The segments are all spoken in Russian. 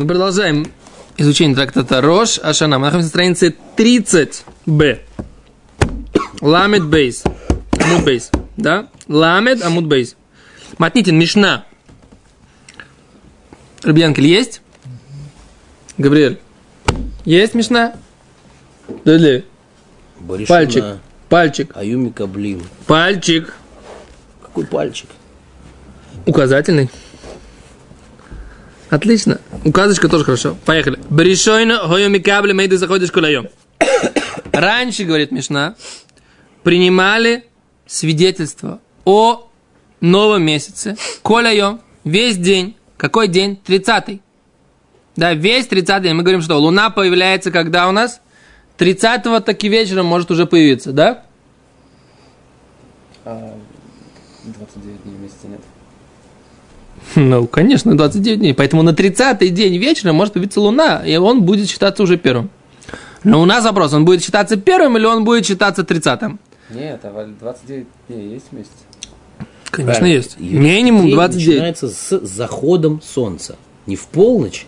Мы продолжаем изучение трактата Рош Ашана. Мы находимся на странице 30б. Ламед Бейс. Амуд Бейс. Да? Ламед Амуд Бейс. Матнитин, Мишна. Рубьянкель есть? Габриэль. Есть Мишна? Дали. Пальчик. Пальчик. Аюми Каблим. Пальчик. Какой пальчик? Указательный. Отлично. Указочка тоже хорошо. Поехали. Баришойна хойоми кабли мейды заходишь кулаем. Раньше, говорит Мишна, принимали свидетельство о новом месяце. Коляем. Весь день. Какой день? 30 Да, весь 30 день. Мы говорим, что луна появляется когда у нас? 30-го таки вечером может уже появиться, да? А 29 дней в месяце нет. Ну, конечно, 29 дней. Поэтому на 30-й день вечером может появиться Луна, и он будет считаться уже первым. Но у нас вопрос, он будет считаться первым или он будет считаться 30-м? Нет, а 29 дней есть в месяце? Конечно, Правильно. есть. И Минимум день 29. начинается с заходом солнца. Не в полночь,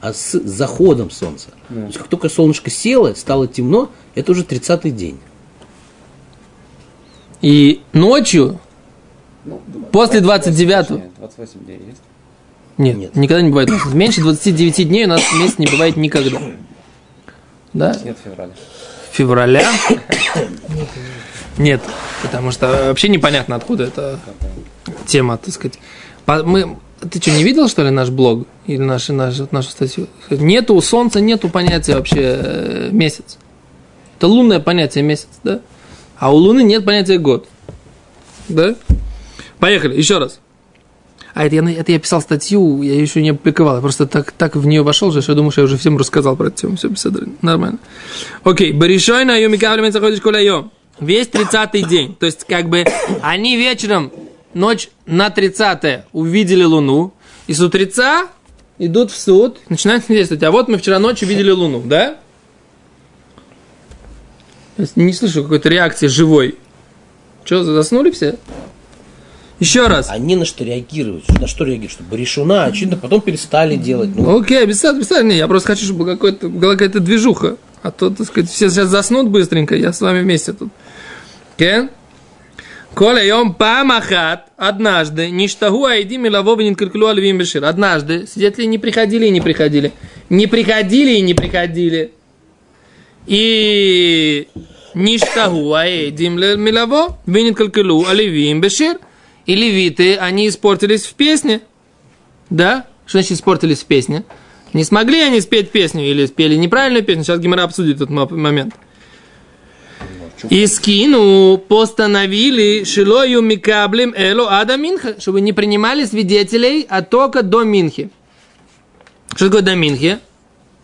а с заходом солнца. То есть, как только солнышко село, стало темно, это уже 30-й день. И ночью, Ну, После 29-го. Нет, 28 дней есть. нет, Нет. никогда не бывает. Меньше 29 дней у нас месяц не бывает никогда. Да? Нет февраля. Февраля? Нет, потому что вообще непонятно, откуда эта тема, так сказать. Мы, ты что, не видел, что ли, наш блог? Или нашу, нашу, нашу статью? Нету у Солнца, нету понятия вообще э, месяц. Это лунное понятие месяц, да? А у Луны нет понятия год. Да? Поехали, еще раз. А это я, это я писал статью, я еще не опубликовал. Я просто так, так в нее вошел же, что я думаю, что я уже всем рассказал про эту тему. Все, без нормально. Окей, Баришой на Йоми Кавлем заходишь коля Весь 30-й день. То есть, как бы, они вечером, ночь на 30 увидели Луну, и с утреца идут в суд, начинают свидетельствовать. А вот мы вчера ночью видели Луну, да? Не слышу какой-то реакции живой. Что, заснули все? Еще раз. Они на что реагируют? На что реагируют? Что баришуна, а потом перестали делать. Ну, Окей, беседа, беседа. Не, я просто хочу, чтобы какой-то, была какая-то движуха. А то, так сказать, все сейчас заснут быстренько, я с вами вместе тут. Кен? Коля, йом памахат, однажды, ништагу айди милово вининкарклю альвим бешир. Однажды, свидетели не приходили и не приходили. Не приходили и не приходили. И ништагу айди милово вининкарклю альвим бешир. И левиты, они испортились в песне. Да? Что значит испортились в песне? Не смогли они спеть песню или спели неправильную песню? Сейчас Гимара обсудит этот мо- момент. И скину постановили шилою микаблем эло ада минха, чтобы не принимали свидетелей, а только до минхи. Что такое до минхи?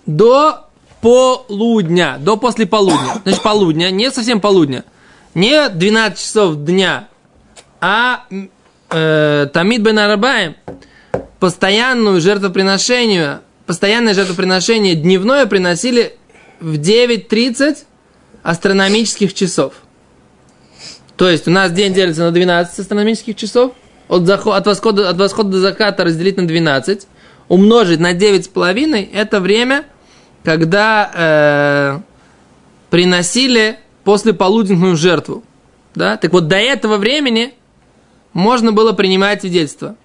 До полудня, до после полудня. Значит, полудня, не совсем полудня. Не 12 часов дня, а э, Тамид бен Арабаем постоянную жертвоприношение, постоянное жертвоприношение дневное приносили в 9.30 астрономических часов. То есть у нас день делится на 12 астрономических часов, от, захо- от, восхода, от восхода до заката разделить на 12, умножить на 9,5, это время, когда э, приносили после полуденную жертву. Да? Так вот, до этого времени можно было принимать свидетельство.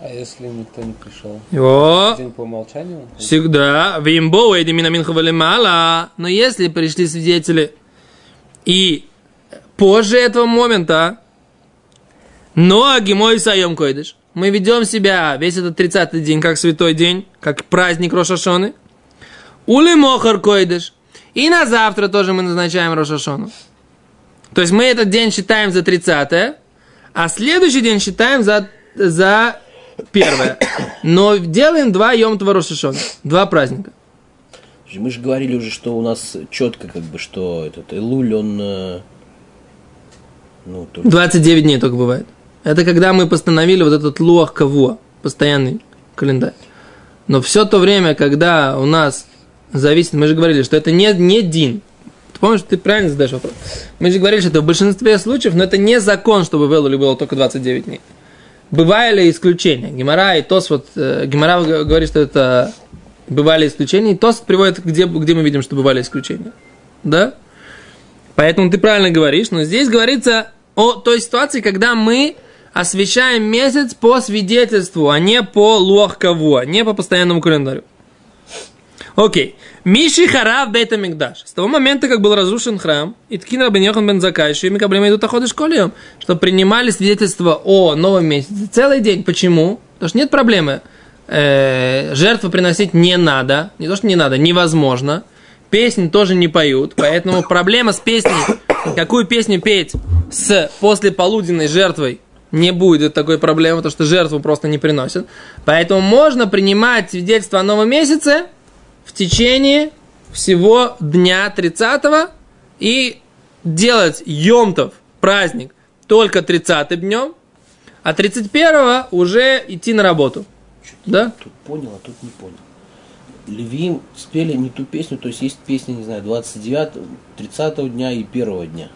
А если никто не пришел? О, День по умолчанию? всегда. Вимбо, эдимина мала. Но если пришли свидетели и позже этого момента, но агимой саем койдыш, мы ведем себя весь этот 30-й день, как святой день, как праздник Рошашоны. Ули мохар койдыш. И на завтра тоже мы назначаем Рошашону. То есть мы этот день считаем за 30 а следующий день считаем за, за первое. Но делаем два Йом Рошашона, два праздника. мы же говорили уже, что у нас четко, как бы, что этот Элуль, он... э, Ну, тоже 29 дней только бывает. Это когда мы постановили вот этот луах кавуа, постоянный календарь. Но все то время, когда у нас зависит, мы же говорили, что это не, не дин. Помнишь, ты правильно задаешь вопрос. Мы же говорили, что это в большинстве случаев, но это не закон, чтобы в Элуле было только 29 дней. бывали исключения. Гемора и Тос, вот, э, Гемора говорит, что это бывали исключения, и Тос приводит, где, где мы видим, что бывали исключения. Да? Поэтому ты правильно говоришь, но здесь говорится о той ситуации, когда мы освещаем месяц по свидетельству, а не по луах кого, не по постоянному календарю. Окей. Миши Харав Бейта Мигдаш. С того момента, как был разрушен храм, и Ткин Рабин Йохан Бен Закай, что ими каблем идут охоты школием, что принимали свидетельство о новом месяце целый день. Почему? Потому что нет проблемы. Э, жертву приносить не надо. Не то, что не надо, невозможно. Песни тоже не поют. Поэтому проблема с песней, какую песню петь с послеполуденной жертвой, не будет такой проблемы, потому что жертву просто не приносят. Поэтому можно принимать свидетельство о новом месяце в течение всего дня 30 и делать Йомтов праздник только 30 днем, а 31 уже идти на работу. Да? Тут понял, а тут не понял. Левиим спели не ту песню, то есть есть песня, не знаю, 29, 30 дня и первого дня.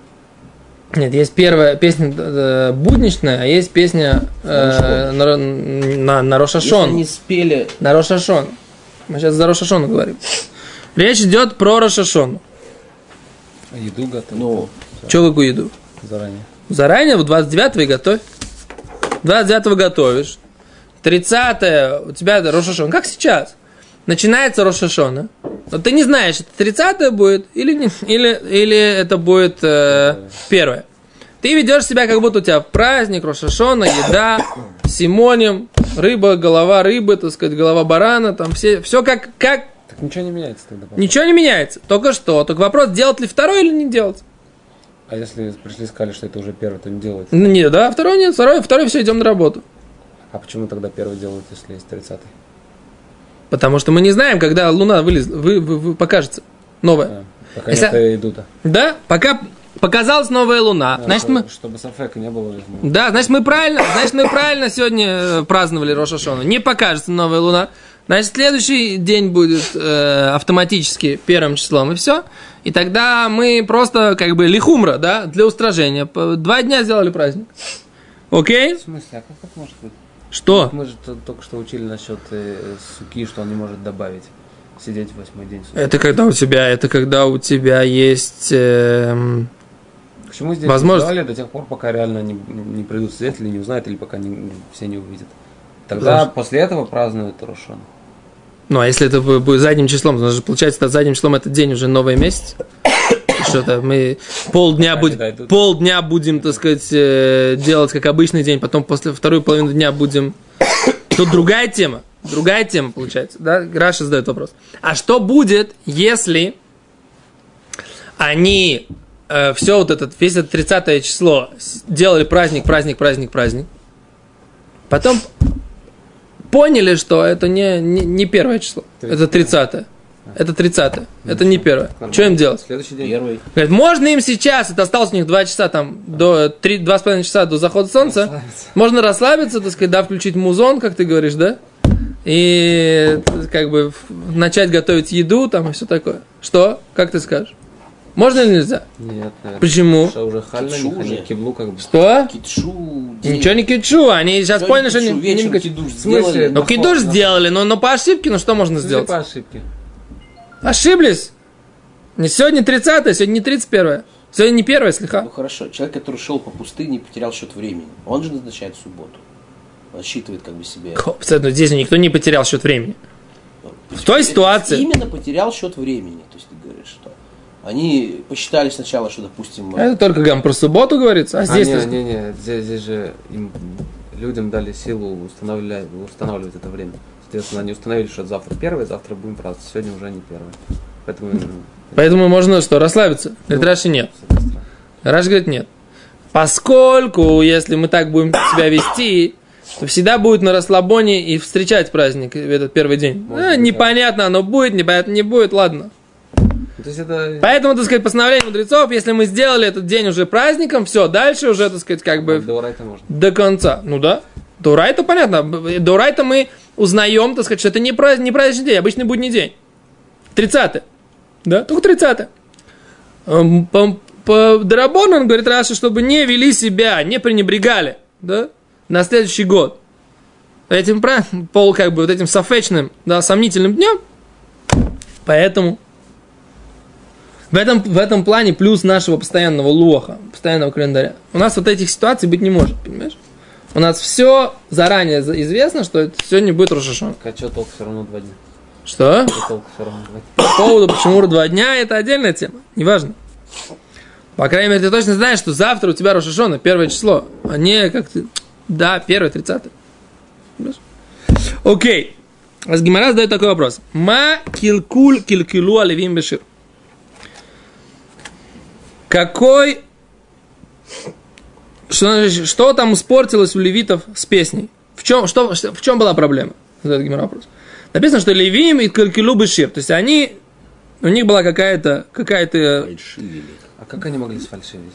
Нет, есть первая песня э, будничная, а есть песня э, на, на, на Если Рошашон. они спели, На Рошашон. Мы сейчас за Рошашону говорим. Речь идет про Рошашон. А еду готовить ну, Че какую еду? заранее. Заранее, в 29 и готовь. 29 готовишь. 30 у тебя Рошашон. Как сейчас? Начинается Рошашона. Но ты не знаешь, это 30 будет или, не, или, или это будет э, первое. Ты ведешь себя, как будто у тебя праздник, Рошашона, еда, симоним, рыба, голова рыбы, так сказать, голова барана, там все, все как, как Так ничего не меняется тогда. потом. ничего не меняется. Только что. Только вопрос, делать ли второй или не делать. А если пришли и сказали, что это уже первый, то не делать. Ну, нет, да, второй нет, второй, второй все, идем на работу. А почему тогда первый делают, если есть 30 Потому что мы не знаем, когда Луна вылез, вы, вы- вы- покажется новая. а, Пока Если- нет еду-то. Да, пока показалась новая Луна. Значит, мы, Чтобы сафека не было. да, значит, мы правильно, значит, мы правильно сегодня э, праздновали Рошашону. Не покажется новая Луна. Значит, следующий день будет э, автоматически первым числом, и все. И тогда мы просто, как бы, лихумра, да, для устражения. Два дня сделали праздник. Окей? В смысле, а как это может быть? Что? Мы же только что учили насчет э, суки, что он не может добавить. Сидеть в восьмой день суки. Это когда у тебя, это когда у тебя есть... эм, К чему здесь возможность- сделали до тех пор, пока реально не, не придут свидетели, не узнают, или пока не- все не увидят. Тогда Потому после этого празднуют Рошон. Ну, а если это бу- будет задним числом, то же получается, это задним числом этот день уже новый месяц. Что-то мы полдня, тут- полдня будем, так сказать, э, делать как обычный день, потом после второй половины дня будем... Тут другая тема. Другая тема получается. Да? Раша задает вопрос. А что будет, если они все вот этот, весь это 30 число делали праздник, праздник, праздник, праздник. Потом поняли, что это не, не, не первое число. Это 30 Это 30 Это не первое. Что им делать? Следующий день. первый. Говорят, можно им сейчас, это осталось у них 2 часа, там, до 3, 2,5 часа до захода солнца, Расслабиться. можно расслабиться, так сказать, да, включить музон, как ты говоришь, да, и как бы начать готовить еду, там, и все такое. Что? Как ты скажешь? Можно или нельзя? Нет, наверное. Почему? Что уже хально, Китшу не уже. киблу как бы. Что? Китшу. Ничего не кичу, они сейчас Всё, поняли, что китшу, они... вечером не- кидуш сделали. Ну, кидуш сделали, но, но по ошибке, ну что можно Сделать. сделать? по ошибке. Ошиблись. Не сегодня 30 сегодня не 31 Сегодня не первое, Ну слегка. хорошо, человек, который шел по пустыне потерял счет времени, он же назначает субботу. Он считывает как бы себе. Хоп, ну, Здесь никто не потерял счет времени. В той ситуации- Именно потерял счет времени. То есть ты говоришь, что они посчитали сначала, что, допустим, Это только гам про субботу говорится, а А, здесь... не, не, не, здесь, здесь же им, людям дали силу устанавливать, устанавливать это время. Соответственно, они установили, что завтра первое, завтра будем праздновать, сегодня уже не первое. Поэтому, ну, Поэтому можно что, расслабиться? Говорит, Раши нет. Раш говорит нет. Поскольку, если мы так будем себя вести, то всегда будет на расслабоне и встречать праздник в этот первый день. Может А, непонятно, оно будет, непонятно, не будет, ладно. То есть это Поэтому, так сказать, постановление мудрецов, если мы сделали этот день уже праздником, все, дальше уже, так сказать, как бы до райта можно. до конца. Ну да. До райта понятно. До райта мы узнаем, так сказать, что это не, праздник, не праздничный день, обычный будний день. 30 Да, только 30 Эм, По, по Дарабону, он говорит Раша, чтобы не вели себя, не пренебрегали. Да? на следующий год этим пол, как бы, вот этим софечным, да, сомнительным днем, поэтому в этом, в этом плане плюс нашего постоянного лоха, постоянного календаря. У нас вот этих ситуаций быть не может, понимаешь? У нас все заранее за- известно, что сегодня будет Рошашон. А что толк все равно два дня? Что? По поводу, почему два дня, это отдельная тема. Неважно. По крайней мере, ты точно знаешь, что завтра у тебя Рошашона, первое число, а не как ты... Да, первое, тридцатое. Окей. А с Гимара задает такой вопрос. Ма килкуль килкилу аливим бешир. Какой... Что, что там испортилось у левитов с песней? В чем, что, что- в чем была проблема? Задает Гимара вопрос. Написано, что левим и килкилу бешир. То есть они... У них была какая-то... какая-то Фальшивили. А как они могли сфальшивить?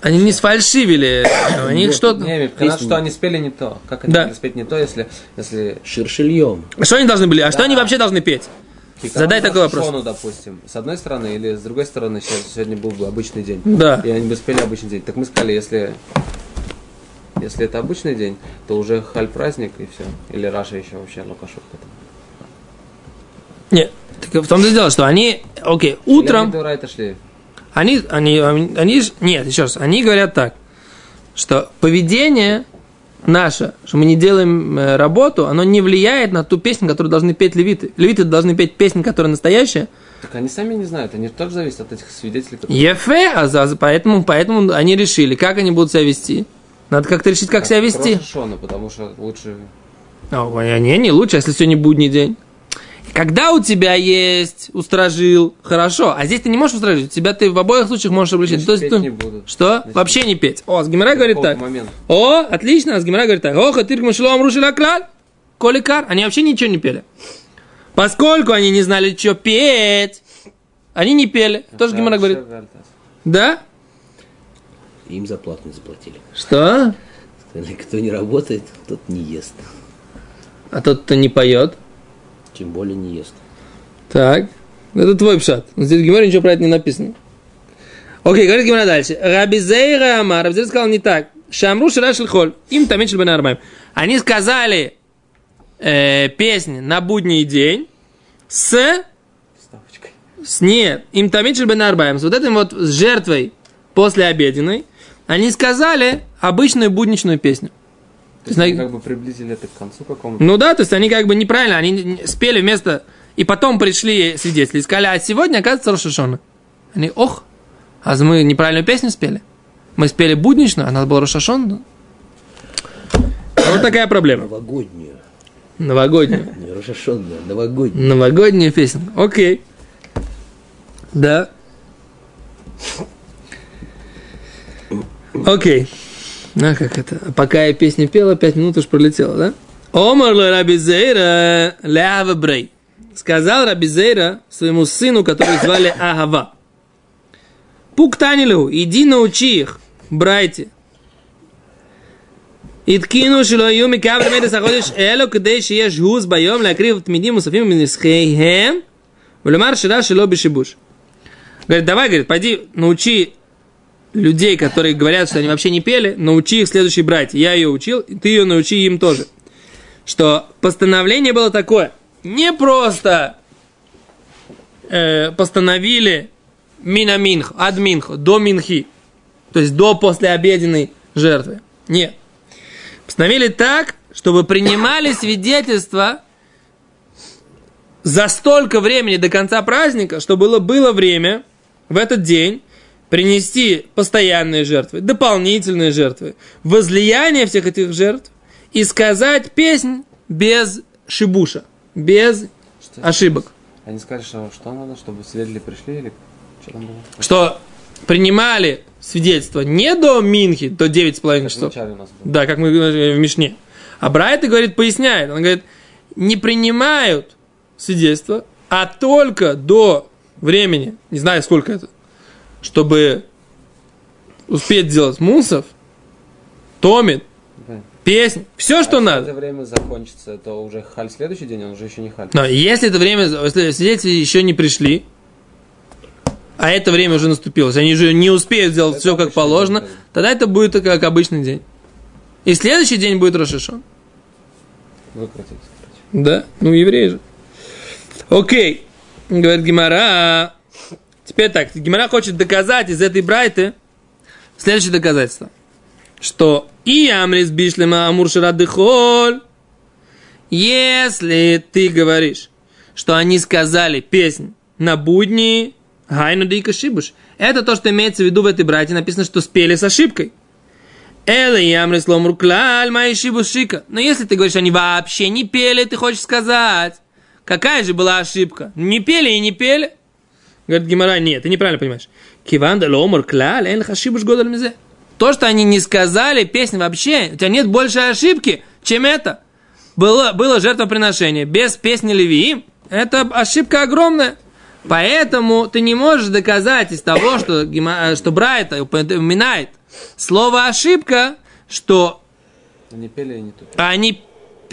они не сфальшивили. У них что-то... Не, Песни- что они спели не то. Как они Да. могли спеть не то, если... если Шершильем. А Что они должны были? А что Да. они вообще должны петь? Задай такой вопрос. Шону, допустим, с одной стороны, или с другой стороны, щас- сегодня был бы обычный день. Да. И они бы спели обычный день. Так мы сказали, если, если это обычный день, то уже халь праздник и все. Или Раша еще вообще лукашов. Нет. Так в том-то дело, что они, окей, утром, это шли. они, они, они, ж- нет, еще раз, они говорят так, что поведение наше, что мы не делаем э, работу, оно не влияет на ту песню, которую должны петь левиты. Левиты должны петь песню, которая настоящая. Так они сами не знают, они тоже зависят от этих свидетелей, которые... Ефе, а поэтому, поэтому они решили, как они будут себя вести. Надо как-то решить, как себя вести. Шона, потому что лучше... А, не, не лучше, если сегодня будний день. Когда у тебя есть устражил, хорошо, а здесь ты не можешь устражить, у тебя ты в обоих случаях можешь обличить. Значит, То есть петь ты- не будут. Что? Значит, Вообще не петь. О, Асгимара говорит так. момента? О, отлично, Асгимара говорит так. О, хатир мушло амрушил аклаль. Коликар. Они вообще ничего не пели. Поскольку они не знали, что петь, они не пели. Тоже Гимара говорит. Да? Им зарплату не заплатили. Что? Сказали, Кто не работает, тот не ест. А тот, кто не поет. Тем более не ест. Так, это твой пшат. Здесь в ничего про это не написано. Окей, говорит Гимара дальше. Раби Зейра Амар, Рабзель сказал не так. Шамру Ширашель Холь, им тамин шельбен арбаим. Они сказали э, песни на будний день с, Ставочкой. с нет, им тамин шельбен арбаим, с вот этим вот с жертвой после обеденной, они сказали обычную будничную песню. То есть они как бы приблизили это к концу какому-то. Ну да, то есть они как бы неправильно, они спели вместо... И потом пришли свидетели и сказали, а сегодня, оказывается, Рошашона. Они, ох, а мы неправильную песню спели. Мы спели будничную, а надо было Рошашон. Вот такая проблема. Новогоднюю. Новогоднюю. Не Рошашонную, а новогоднюю. Новогодняя песня. Окей. Да. Окей. А, как это? Пока я песню пела, пять минут уж пролетело, да? Омар Рабизейра Леава Брей. Сказал Рабизейра своему сыну, который звали Агава. Пук Танилю, иди научи их, брайте. Иткину шилою микавлю мэйда саходиш эло, кдей шиеш гуз байом, лакрив тмидим усафим минисхейхем, влюмар шира шило бешибуш. Говорит, давай, говорит, пойди научи людей, которые говорят, что они вообще не пели, научи их следующей братья. Я ее учил, ты ее научи им тоже. Что постановление было такое. Не просто э, постановили минаминх, админх, до минхи. То есть до послеобеденной жертвы. Нет. Постановили так, чтобы принимали свидетельства за столько времени до конца праздника, чтобы было, было время в этот день принести постоянные жертвы, дополнительные жертвы, возлияние всех этих жертв и сказать песнь без шибуша, без Что- ошибок. Они сказали, что, что надо, чтобы свидетели пришли или что там было? Что принимали свидетельство не до Минхи, до 9,5 Как часов. Да, как мы говорили в Мишне. А Брайта говорит, поясняет. Он говорит, не принимают свидетельство, а только до времени, не знаю сколько это, чтобы успеть сделать мусов, томит, Да. песнь, все, что А если надо. это время закончится, то уже халь следующий день, он уже еще не халь. Но если это время, если свидетели еще не пришли, а это время уже наступило, если они уже не успеют сделать Это все как положено, день, да. тогда это будет как обычный день. И следующий день будет Рошашон. Выкрутить, короче. Да, ну евреи же. Окей, говорит Гимара. Теперь так, Гимара хочет доказать из этой брайты следующее доказательство. Что и Амрис Бишлема Амурширадыхоль, если ты говоришь, что они сказали песнь на будни, Гайну Дика Шибуш, это то, что имеется в виду в этой брате, написано, что спели с ошибкой. Эла Ямрис Ломруклаль Май Шибушика. Но если ты говоришь, они вообще не пели, ты хочешь сказать, какая же была ошибка? Не пели и не пели. Говорит Гимара, нет, ты неправильно понимаешь. Киванда ломур клаль, эн хашибуш годаль мизе. То, что они не сказали, песня вообще, у тебя нет больше ошибки, чем это. Было, было жертвоприношение без песни Левиим, это ошибка огромная. Поэтому ты не можешь доказать из того, что, Гима- что Брайта упоминает слово ошибка, что Они пели не то. они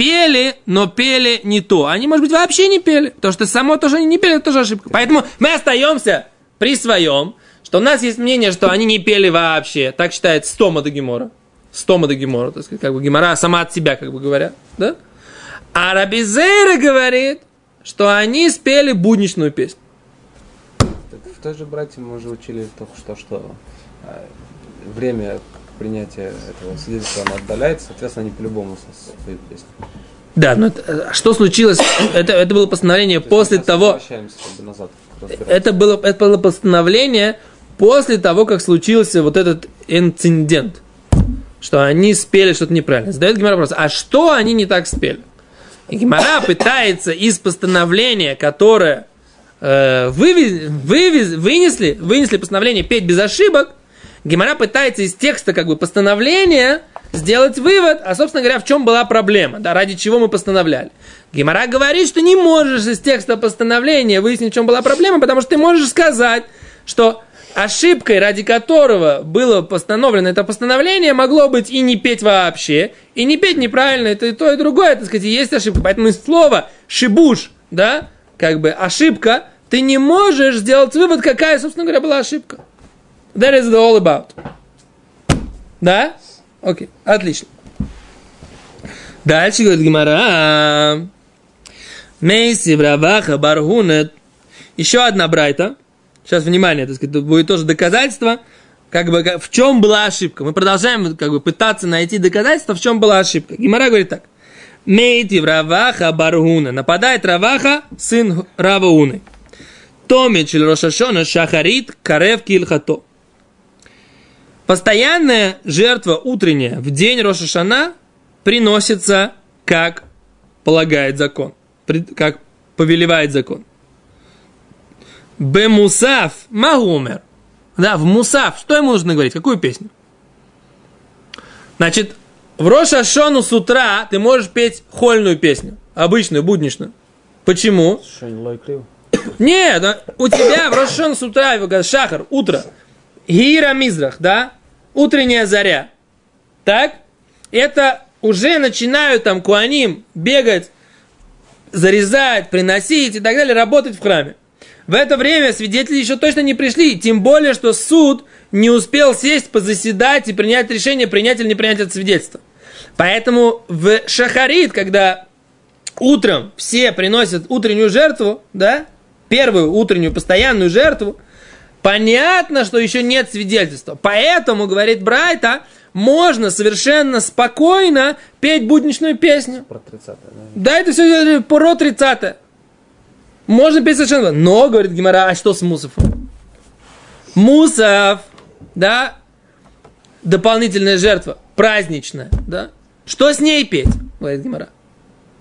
пели, но пели не то. Они, может быть, вообще не пели. То, что само то, что они не пели, это тоже ошибка. Поэтому мы остаемся при своем, что у нас есть мнение, что они не пели вообще. Так считает Стома до Гемора. Стома до Гемора, так сказать, как бы Гемора сама от себя, как бы говорят. Да? А Рабизейра говорит, что они спели будничную песню. Так в той же братье мы уже учили только что, что э, время принятия этого свидетельства оно отдаляется, соответственно, они по-любому со- споют песню. Да, но это- а что случилось? Это, это было постановление То после того, назад. это было, это было постановление после того, как случился вот этот инцидент, что они спели что-то неправильно. Задает Гимара вопрос, а что они не так спели? И Гимара пытается из постановления, которое э, вывез- вывез- вынесли, вынесли постановление петь без ошибок, Гимара пытается из текста как бы постановления сделать вывод, а, собственно говоря, в чем была проблема, да, ради чего мы постановляли. Гимара говорит, что не можешь из текста постановления выяснить, в чем была проблема, потому что ты можешь сказать, что ошибкой, ради которого было постановлено это постановление, могло быть и не петь вообще, и не петь неправильно, это и то, и другое, так сказать, и есть ошибка. Поэтому из слова «шибуш», да, как бы ошибка, ты не можешь сделать вывод, какая, собственно говоря, была ошибка. That is all about. Да? Окей, отлично. Дальше говорит Гимара. Мейси Браваха Баргунет. Еще одна брайта. Сейчас, внимание, так сказать, будет тоже доказательство, как бы, в чем была ошибка. Мы продолжаем как бы, пытаться найти доказательство, в чем была ошибка. Гимара говорит так. Мейти Раваха Баргуна. Нападает Раваха, сын Равауны. Томич Рошашона Шахарит Карев Кильхато. Постоянная жертва утренняя в день Рошашана приносится, как полагает закон, как повелевает закон. Бемусав Магумер. Да, в Мусав. Что ему нужно говорить? Какую песню? Значит, в Рошашону с утра ты можешь петь хольную песню. Обычную, будничную. Почему? Нет, да, у тебя в Рошон с утра, шахар, утро. Гира Мизрах, да? Утренняя заря. Так? Это уже начинают там куаним бегать, зарезать, приносить и так далее, работать в храме. В это время свидетели еще точно не пришли, тем более, что суд не успел сесть, позаседать и принять решение, принять или не принять это свидетельство. Поэтому в Шахарит, когда утром все приносят утреннюю жертву, да, первую утреннюю постоянную жертву, понятно, что еще нет свидетельства. Поэтому, говорит Брайта, можно совершенно спокойно петь будничную песню. Про 30 да? Да, это все про 30 Можно петь совершенно. Но, говорит Гимара, а что с Мусафом? Мусав, да, дополнительная жертва, праздничная, да. Что с ней петь, говорит Гимара?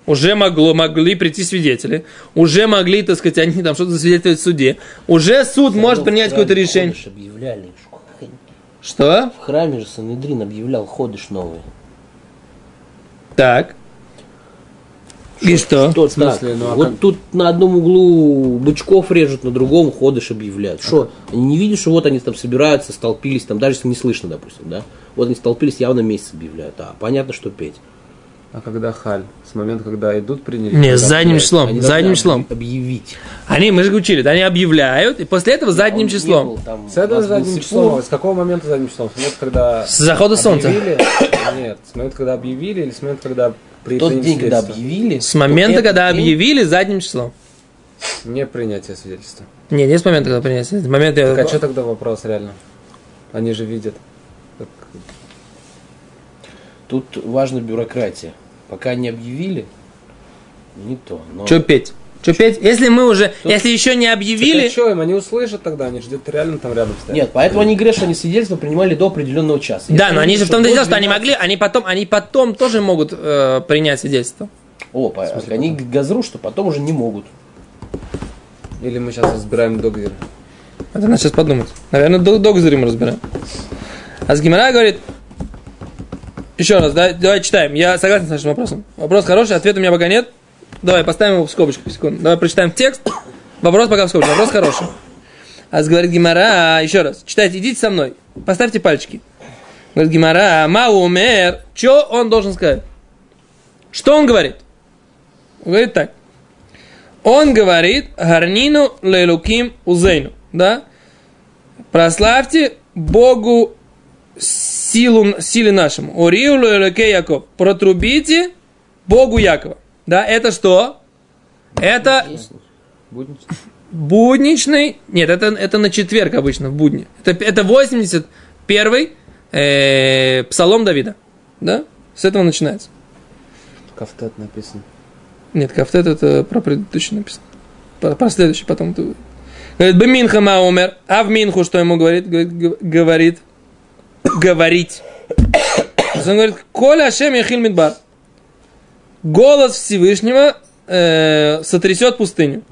Уже могло, могли прийти свидетели, уже могли, так сказать, они там что-то засвидетельствовать в суде, уже суд может принять какое-то решение. Объявляли. Что? В храме же Санедрин объявлял ходыш новый. Так. И что? Что В смысле? так? Ну, а вот как? тут на одном углу бычков режут, на другом ходыш объявляют. Что? Они не видят, что вот они там собираются, столпились, там даже если не слышно, допустим, да? Вот они столпились, явно месяц объявляют. А, понятно, что петь. А когда халь? С момента, когда идут, приняли? Не, когда с задним приняли? числом, Они задним числом. объ- Объявить. Они, мы же учили, они объявляют, и после этого задним Он не числом. был там, С этого задним Сипур. числом. С какого момента задним числом? С момента, когда С захода солнца. объявили, Нет, с момента, когда объявили, или с момента, когда при Тот день, когда объявили. С момента, когда день- объявили задним числом. Не принятие свидетельства. Не, не с момента, когда принесли. С момента... Так а что тогда вопрос реально? Они же видят. Тут важна бюрократия. Пока не объявили, не то. Но Что петь? Что петь? Если мы уже, если еще не Так объявили, а что им? Они услышат тогда, они ждут реально там рядом стоят. Нет, поэтому они говорят, что они свидетельство принимали до определенного часа. да, Если но они же в том-то дело, что они 12 могли, они потом, они потом тоже могут э, принять свидетельство. О, по- они газру, что потом уже не могут. Или мы сейчас разбираем договор. Это надо сейчас подумать. Наверное, до, до Гзыри мы разбираем. А с Гимара говорит, еще раз, да, давай читаем. Я согласен с нашим вопросом. Вопрос хороший, ответа у меня пока нет. Давай, поставим его в скобочку, секунду. Давай прочитаем текст. Вопрос пока в скобочку. Вопрос хороший. А говорит Гимара, еще раз, читайте, идите со мной. Поставьте пальчики. Говорит Гимара, Мау умер. Что он должен сказать? Что он говорит? Он говорит так. Он говорит, гарнину лелуким узейну. Да? Прославьте Богу силу, силе нашему. Ориу лелуке Яков. Протрубите Богу Якова. Да, это что? Это Буднично? будничный, нет, это, это на четверг обычно, в будни. Это, это 81 э, псалом Давида. Да? С этого начинается. Кафтет написано. Нет, кафтет это про предыдущий написано. Про, про следующий потом. Говорит, Беминха ма умер. А в Минху что ему говорит? Говорит, говорит. Говорить. Он говорит, Коля Ашем Яхиль Мидбар. Голос Всевышнего э, сотрясет пустыню.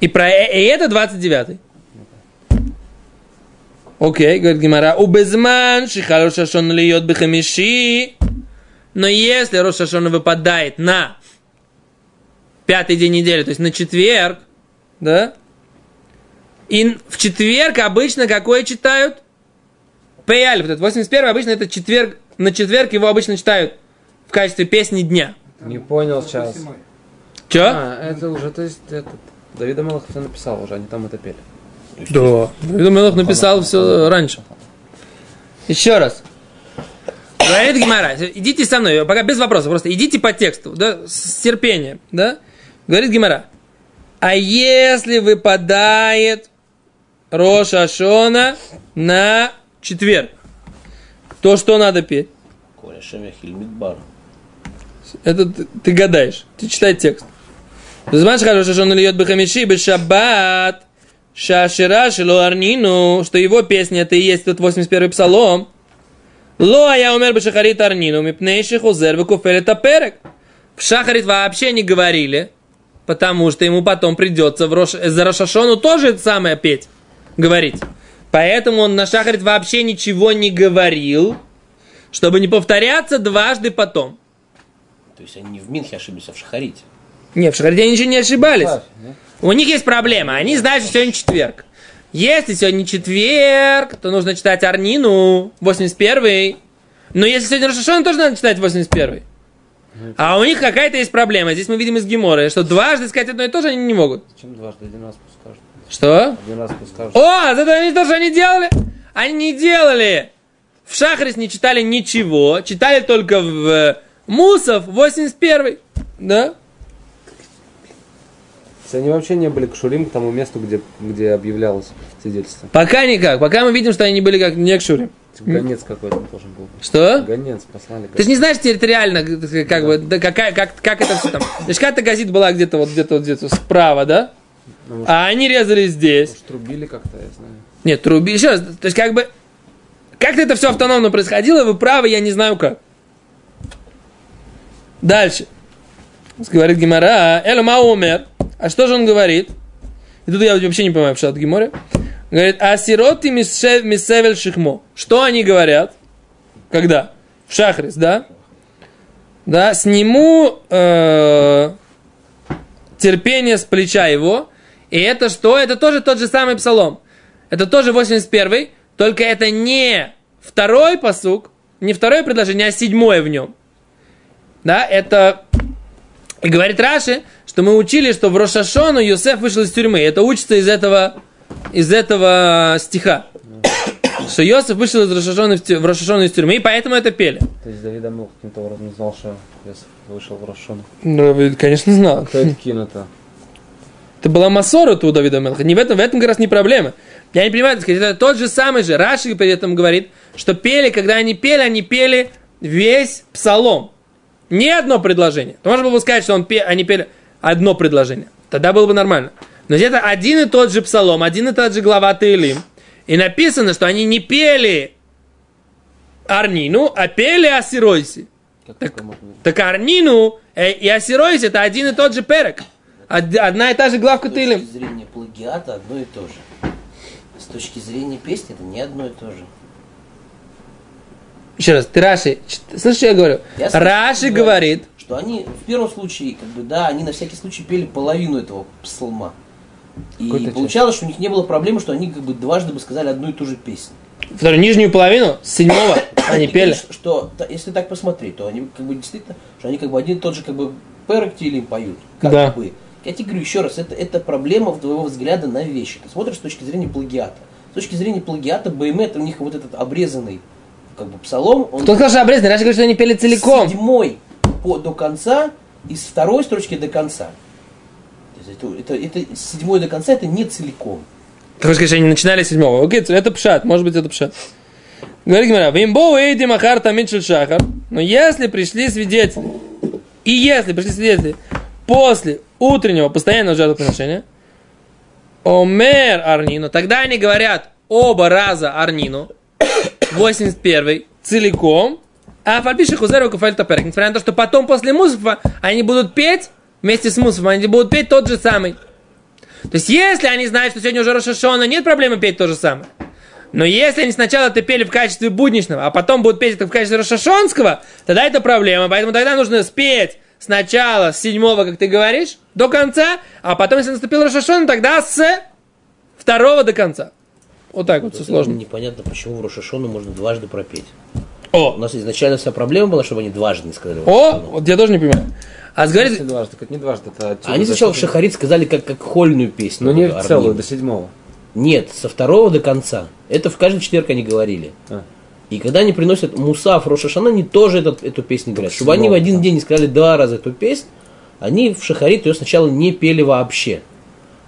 И, про, и это 29-й. Окей, говорит Гимара. Убезман шихал Рошашон льет бехамиши. Но если Рошашона выпадает на пятый день недели, то есть на четверг, да, и в четверг обычно какое читают? Пеяль, вот этот 81 обычно это четверг, на четверг его обычно читают в качестве песни дня. Не понял сейчас. Че? А, это уже, то есть, этот, Давида Малахов все написал уже, они там это пели. Да. Давид Мелах написал все раньше. Еще раз. Говорит Гимара, идите со мной, пока без вопросов, просто идите по тексту, да, с терпением, да. Говорит Гимара, а если выпадает Роша Ашона на четверг, то что надо петь? Это ты, ты гадаешь, ты читай текст. Знаешь, хорошо, что он льет бахамиши бешаббат, шашира арнину, что его песня это и есть тот 81 псалом. Ло а я умер бешахарит арнину, мипнейши хузер выкуфелет аперек. В шахарит вообще не говорили, потому что ему потом придется в Рош... за Рошашону тоже это самое петь, говорить. Поэтому он на шахарит вообще ничего не говорил, чтобы не повторяться дважды потом. То есть они не в Минхе ошиблись, а в Шахарите. Нет, в Шахарите они ничего не ошибались. У них есть проблема. Они знают, что сегодня четверг. Если сегодня четверг, то нужно читать Арнину, 81 Но если сегодня Рошашон, тоже надо читать 81 А у них какая-то есть проблема. Здесь мы видим из Гемора, что дважды сказать одно и то же они не могут. Зачем дважды? Один раз. Что? О, это они то, что они делали? Они не делали. В Шахрис не читали ничего. Читали только в э, Мусов 81 Да? То есть Они вообще не были кшурим к тому месту, где, где объявлялось свидетельство. Пока никак. Пока мы видим, что они были как не к Шуре. Типа гонец какой-то должен был. Что? Гонец послали. Ты же не знаешь территориально, как бы, да, какая, как, как это все там. Лешката газет была где-то вот где-то вот где-то справа, да? Ну, может, А они резали здесь. может, трубили как-то, я знаю. Нет, труби. Еще раз, то есть как бы, как-то это все автономно происходило, вы правы, я не знаю как. Дальше. Говорит Гимара, Элма умер. А что же он говорит? И тут я вообще не понимаю, что от Гиморе. Говорит, асироти мисевель шихмо. Что они говорят? Когда? В Шахрис, да? Да, сниму э, терпение с плеча его. И это что? Это тоже тот же самый псалом. Это тоже 81 только это не второй посук, не второе предложение, а седьмое в нем. Да, это... И говорит Раши, что мы учили, что в Рошашону Йосеф вышел из тюрьмы. Это учится из этого, из этого стиха. что Йосиф вышел из Рошашона в, в Рошашону из тюрьмы, и поэтому это пели. То есть Давид Амел каким-то образом знал, что Иосиф вышел в Рошон. Ну, конечно, знал. Кто это кинуто? Это была Масора у Давида Мелха. Не в этом, в этом как раз не проблема. Я не понимаю, сказать, это тот же самый же. Раши при этом говорит, что пели, когда они пели, они пели весь псалом. Не одно предложение. То можно было бы сказать, что он пе- они пели одно предложение. Тогда было бы нормально. Но это один и тот же псалом, один и тот же глава Таилим. И написано, что они не пели Арнину, а пели Асиройси. Так-? Так Арнину э, и Асиройси это один и тот же перек. Од- Одна и та же главка С Таилим. точки зрения плагиата одно и то же. С точки зрения песни это не одно и то же. Еще раз, ты Раши, слышишь, что я говорю? Я Раши что говорит, Что они в первом случае, как бы, да, они на всякий случай пели половину этого псалма. И Какой-то получалось, что у них не было проблемы, что они как бы дважды бы сказали одну и ту же песню. вторую нижнюю половину с седьмого они пели. Что, та- если так посмотреть, то они как бы действительно, что они как бы один и тот же как бы перек им поют. Как Да. бы. Я тебе говорю еще раз, это, это проблема твоего взгляда на вещи. Ты смотришь с точки зрения плагиата. С точки зрения плагиата, БМЭ, у них вот этот обрезанный как бы псалом, он Кто сказал, что обрезанный? Раши говорит, что они пели целиком. с седьмой по, до конца и с второй строчки до конца. Это, это, это с седьмой до конца это не целиком. Ты хочешь сказать, что они начинали с седьмого? Окей, это пшат, может быть, это пшат. Говорит Гимара, «Вимбоу эйди махар тамид шахар». Но если пришли свидетели, и если пришли свидетели после утреннего постоянного жертвоприношения, омер арнину, тогда они говорят оба раза арнину, 81 целиком, а фальпиши хузеру куфаль таперек. Несмотря на то, что потом после мусфа они будут петь, вместе с мусфом, они будут петь тот же самый. То есть, если они знают, что сегодня уже Рошашона, нет проблемы петь то же самое. Но если они сначала это пели в качестве будничного, а потом будут петь это в качестве Рошашонского, тогда это проблема. Поэтому тогда нужно спеть сначала с седьмого, как ты говоришь, до конца, а потом, если наступил Рошашон, тогда с второго до конца. Вот так вот все Это сложно. Непонятно, почему в Рошашону можно дважды пропеть. У О, нас изначально вся проблема была, чтобы они дважды не сказали. о, Рошашону. вот я тоже не понимаю. А Если говорит, дважды, это не дважды, это отсюда Они сначала в. Шахарит сказали как, как хольную песню. Ну не вот, целую, до седьмого. Нет, со второго до конца. Это в каждый четверг они говорили. А. И когда они приносят Мусав, Рошашана, они тоже этот, эту песню говорят. Чтобы они в один день не сказали два раза эту песнь, они в Шахарит ее сначала не пели вообще.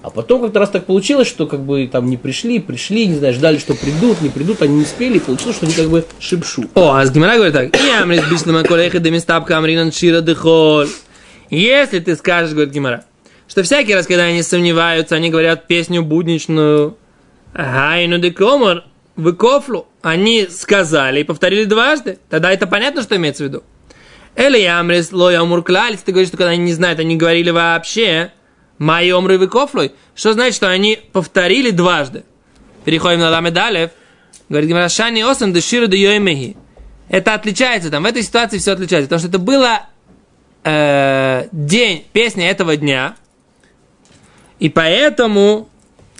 А потом как-то раз так получилось, что как бы там не пришли, пришли, не знаю, ждали, что придут, не придут, они не спели, и получилось, что они как бы шипшу. О, а с Гимара говорит так. И амрис бишлема колеха демистапка амринан шира. Если ты скажешь, говорит Гимара, что всякий раз, когда они сомневаются, они говорят песню будничную, гайну де комар, выкофлу, они сказали и повторили дважды, тогда это понятно, что имеется в виду. Или амрис лоя умурклаль, ты говоришь, что когда они не знают, они говорили вообще, мои омры выкофлой, что значит, что они повторили дважды. Переходим на ламе далев. Говорит Гимара, шани осам де ширу де. Это отличается, там в этой ситуации все отличается, потому что это было э, день, песня этого дня, и поэтому,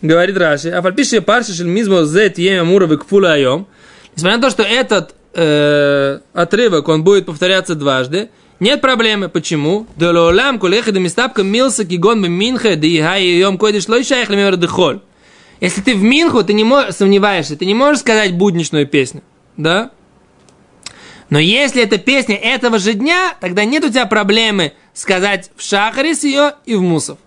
говорит Раши, а фальпиши парши шельмизмо зет ем амуровы кфула айом, несмотря на то, что этот э, отрывок, он будет повторяться дважды, нет проблемы. Почему? Дололам кулеха де мистапка милса кигон минха де ихай йом койдеш лой шайх лемевер дехоль. Если ты в Минху, ты не можешь, сомневаешься, ты не можешь сказать будничную песню, да? Но если это песня этого же дня, тогда нет у тебя проблемы сказать в Шахарис ее и в Мусов.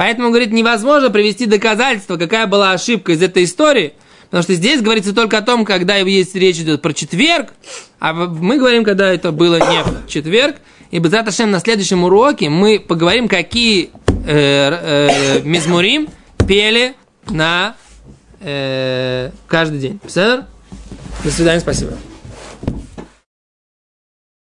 Поэтому, говорит, невозможно привести доказательство, какая была ошибка из этой истории, потому что здесь говорится только о том, когда есть речь идет про четверг, а мы говорим, когда это было не в четверг, и Безрат Ашем на следующем уроке мы поговорим, какие э, э, мизмурим пели на э, каждый день. До свидания, спасибо.